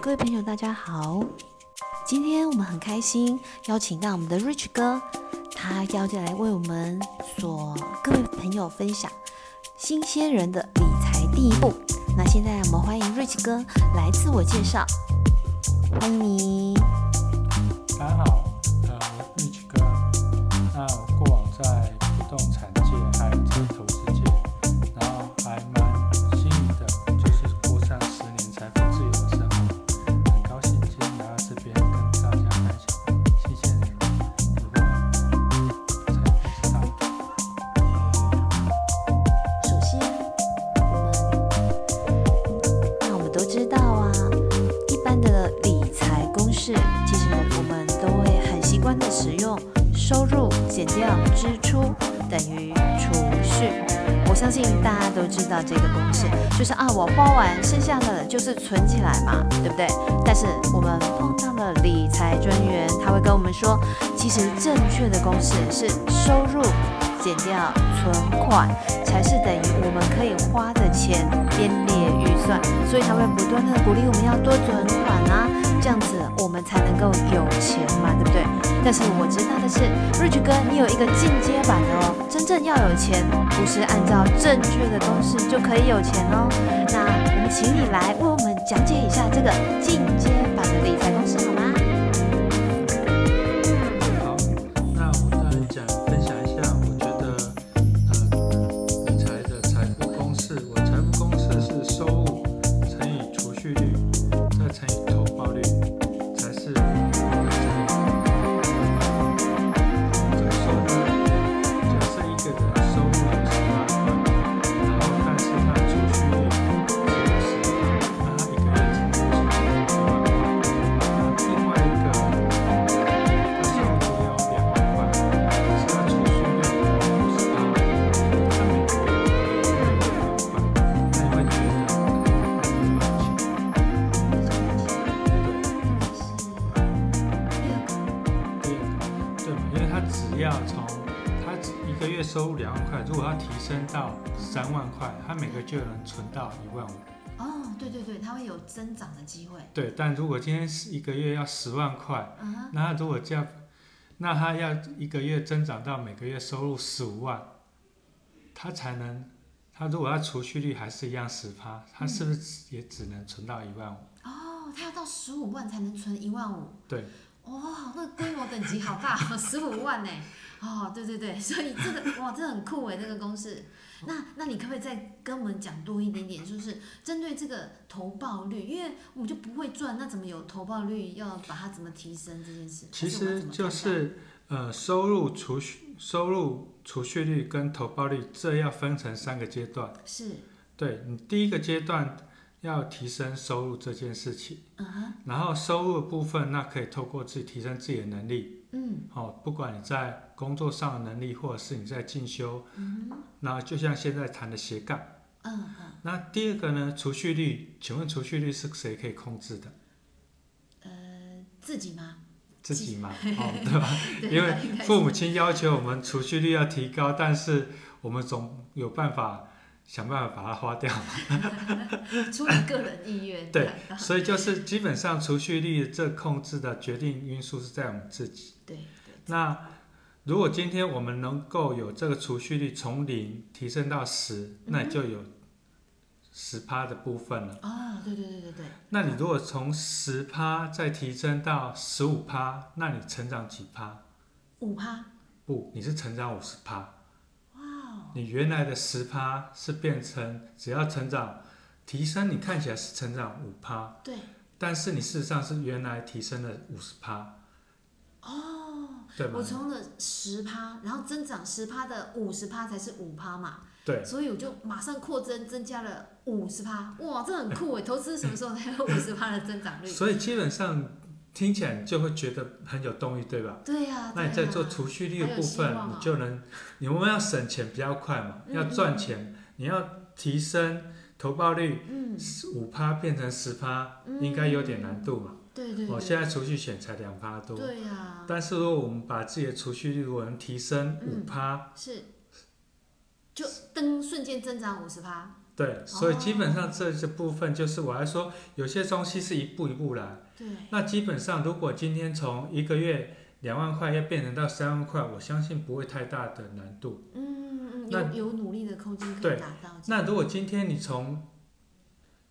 各位朋友，大家好！今天我们很开心邀请到我们的 Rich 哥，他要进来为我们所各位朋友分享新鲜人的理财第一步。那现在我们欢迎 Rich 哥来自我介绍，欢迎你。相信大家都知道这个公式，就是啊，我花完剩下的就是存起来嘛，对不对？但是我们碰到了理财专员，他会跟我们说，其实正确的公式是收入减掉存款，才是等于我们可以花的钱编列预算，所以他会不断的鼓励我们要多存款啊，这样子我们才能够有钱嘛，对不对？但是我知道的是，Rich 哥，你有一个进阶版的哦，真正要有钱，不是按照正确的公式就可以有钱哦。那我们请你来为我们讲解一下这个进阶版的理财公式好吗？要从他一个月收入两万块，如果他提升到三万块，他每个月就能存到一万五。哦，对对对，他会有增长的机会。对，但如果今天是一个月要十万块，嗯，那他如果这样，那他要一个月增长到每个月收入十五万，他才能，他如果他储蓄率还是一样十趴，他是不是也只能存到一万五？哦，他要到十五万才能存一万五。对，哇，那规模等级好大哦，十五万呢。哦，对对对，所以这个哇，这很酷诶，这个公式。那那你可不可以再跟我们讲多一点点，就是针对这个投报率，因为我们就不会赚，那怎么有投报率？要把它怎么提升这件事？其实就是呃收入储蓄、收入储蓄率跟投报率，这要分成三个阶段。是，对你第一个阶段要提升收入这件事情，然后收入的部分，那可以透过自己提升自己的能力，嗯哦，不管你在工作上的能力，或者是你在进修，那就像现在谈的斜杠。嗯嗯，那第二个呢，储蓄率，请问储蓄率是谁可以控制的？呃，自己吗？自己嘛，哦，对吧？对因为父母亲要求我们储蓄率要提高，但是我们总有办法想办法把它花掉。出于个人意愿。对，所以就是基本上储蓄率这控制的决定因素是在我们自己。对对，那如果今天我们能够有这个储蓄率从零提升到十，那你就有十趴的部分了。哦，对对对对对，那你如果从十趴再提升到十五趴，那你成长几趴？五趴，不，你是成长五十趴。你原来的十趴是变成只要成长提升，你看起来是成长五趴，对，但是你事实上是原来提升了五十趴，哦，对吗我？从了十趴，然后增长十趴的五十趴才是五趴嘛，对，所以我就马上扩增，增加了五十趴，哇，这很酷哎！投资什么时候才有五十趴的增长率？所以基本上听起来就会觉得很有动力，对吧？对呀、那你在做储蓄率的部分，你就能，你我们要省钱比较快嘛，嗯。要赚钱，你要提升投报率嗯，五趴变成十趴，嗯。应该有点难度嘛。对对对，我现在储蓄险才两趴多，对呀、但是如果我们把自己的储蓄率如果能提升五嗯。趴，是，就噔瞬间增长五十趴，对，所以基本上这些部分就是我来说，有些东西是一步一步来。对，那基本上如果今天从一个月两万块要变成到三万块，我相信不会太大的难度。嗯嗯，那有有努力的空间可对以达到。那如果今天你从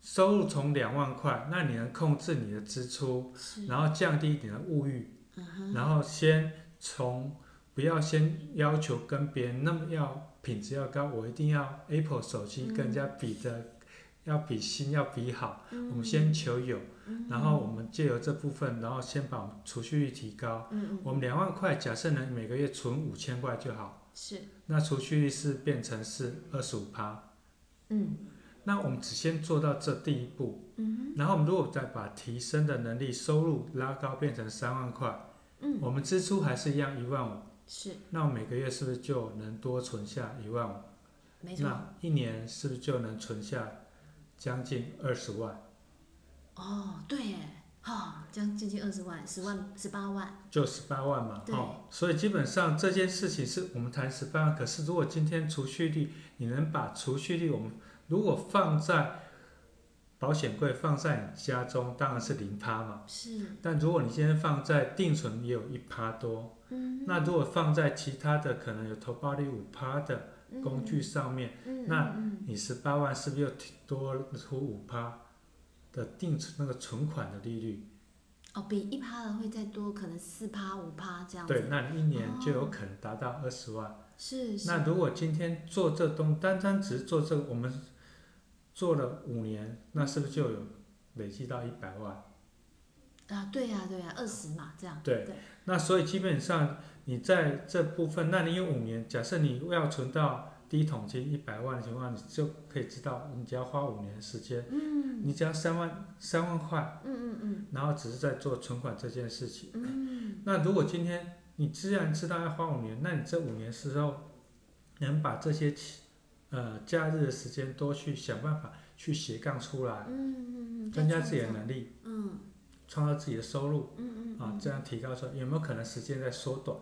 收入从两万块，那你能控制你的支出，然后降低你的物欲，嗯，然后先从不要先要求跟别人那么要品质要高，我一定要 Apple 手机跟人家比的，要比新要比好，我们先求有，然后我们借由这部分，然后先把我们储蓄率提高。我们两万块，假设能每个月存五千块就好，是，那储蓄率是变成是二十五趴。嗯。那我们只先做到这第一步，嗯然后我们如果再把提升的能力、收入拉高，变成三万块，嗯，我们支出还是一样一万五，是，那我每个月是不是就能多存下一万五？没错。那一年是不是就能存下将近二十万？哦，对耶，哈，将近近二十万，十万、十八万。就十八万嘛，对哦，所以基本上这件事情是我们谈十八万，可是如果今天储蓄率，你能把储蓄率我们如果放在保险柜放在你家中，当然是零趴嘛。是，但如果你今天放在定存也有一趴多，嗯，那如果放在其他的可能有投报率五趴的工具上面，嗯，那嗯你十八万是不是又多出五趴的定存那个存款的利率？哦，比一趴的会再多，可能四趴、五趴这样子。对，那你一年就有可能达到二十万。是是。那如果今天做这东，单单只是做这个，我们做了五年，那是不是就有累积到一百万？啊，对呀、对呀、二十嘛，这样。对对。那所以基本上你在这部分，那你有五年，假设你要存到第一桶金一百万的情况，你就可以知道，你只要花五年时间，嗯你只要三万三万块，嗯嗯嗯然后只是在做存款这件事情。嗯，那如果今天你既然知道要花五年，那你这五年时候能把这些期呃假日的时间多去想办法去斜杠出来，嗯嗯嗯，增加自己的能力，嗯创造自己的收入嗯嗯啊，这样提高出来，有没有可能时间在缩短？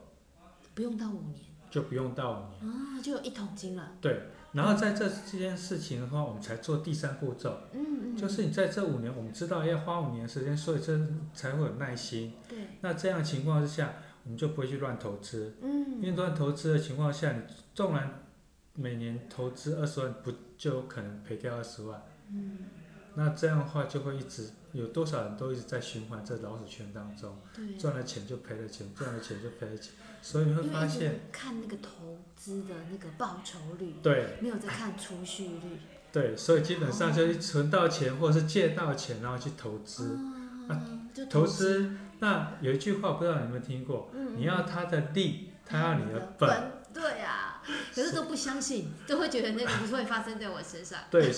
不用到五年就不用到五年。啊，就有一桶金了。对，然后在这这件事情的话，我们才做第三步骤，嗯嗯，就是你在这五年，我们知道要花五年时间，所以这才会有耐心。对，那这样的情况之下，我们就不会去乱投资。嗯因嗯为乱投资的情况下，你纵然每年投资二十万，不就有可能赔掉二十万？嗯，那这样的话就会一直有多少人都一直在循环这老鼠圈当中，对，赚了钱就赔了钱，赚了钱就赔了钱，所以你会发现，看那个投资的那个报酬率，对没有在看储蓄率。对，所以基本上就是存到钱或者是借到钱，然后去投资。啊，就投资，那有一句话不知道你有没有听过？嗯，你要他的利，他要你的本。本，对啊，可是都不相信，都会觉得那个不会发生在我身上。对，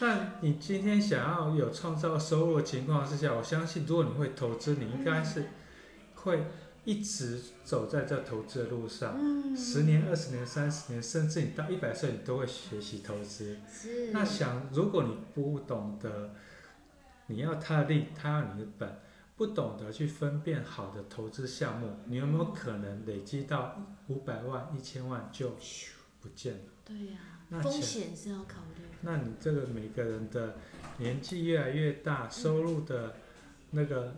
那你今天想要有创造收入的情况之下，我相信如果你会投资，你应该是会一直走在这投资的路上。嗯，十年、二十年、三十年，甚至你到一百岁，你都会学习投资。是，那想，如果你不懂得，你要他的利，他要你的本，不懂得去分辨好的投资项目，你有没有可能累积到五百万、一千万就咻不见了？对呀、风那钱险是要考虑。那你这个每个人的年纪越来越大，收入的那个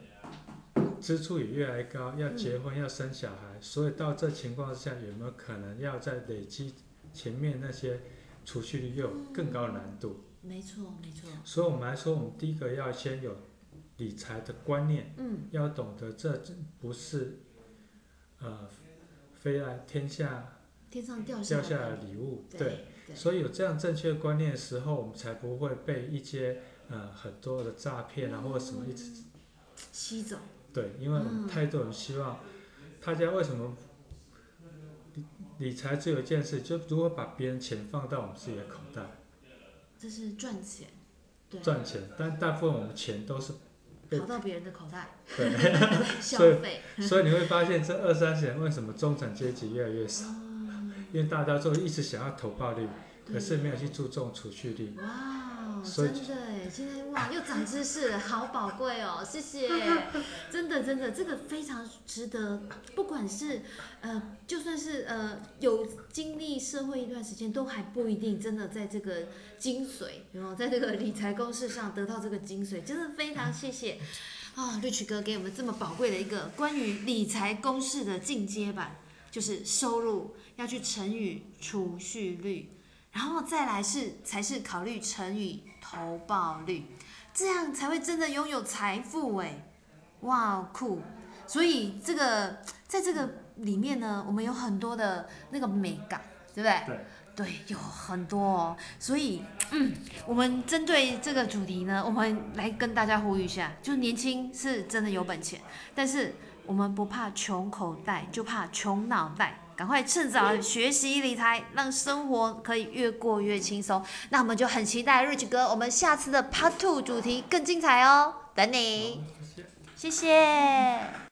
支出也越来越高，要结婚、要生小孩，所以到这情况下，有没有可能要在累积前面那些储蓄率又有更高的难度？没错，没错。所以我们来说，我们第一个要先有理财的观念，嗯，要懂得这不是呃飞来天下天上掉下掉下来来的礼物，对。所以有这样正确的观念的时候，我们才不会被一些呃很多的诈骗啊或者什么一直吸走。对，因为我们嗯太多人希望大家为什么理理财只有一件事，就如何把别人钱放到我们自己的口袋。这是赚钱，对，赚钱，但大部分我们钱都是被跑到别人的口袋。对，消所以费。所以你会发现这二三十年为什么中产阶级越来越少，哦，因为大家都一直想要投报率，可是没有去注重储蓄率。哇真的哎，今天哇 又长知识了，好宝贵哦，谢谢，真的真的这个非常值得，不管是呃就算是呃有经历社会一段时间，都还不一定真的在这个精髓，然后在这个理财公式上得到这个精髓，真的非常谢谢。啊，绿曲哥给我们这么宝贵的一个关于理财公式的进阶版，就是收入要去乘以储蓄率。然后再来是才是考虑乘以投报率，这样才会真的拥有财富诶，哇酷！所以这个在这个里面呢，我们有很多的那个美感，对不对？对。对，有很多哦。所以嗯，我们针对这个主题呢，我们来跟大家呼吁一下，就年轻是真的有本钱，但是我们不怕穷口袋，就怕穷脑袋。赶快趁早学习理财，让生活可以越过越轻松。那我们就很期待 Rich 哥，我们下次的 Part Two 主题更精彩哦，等你，谢谢。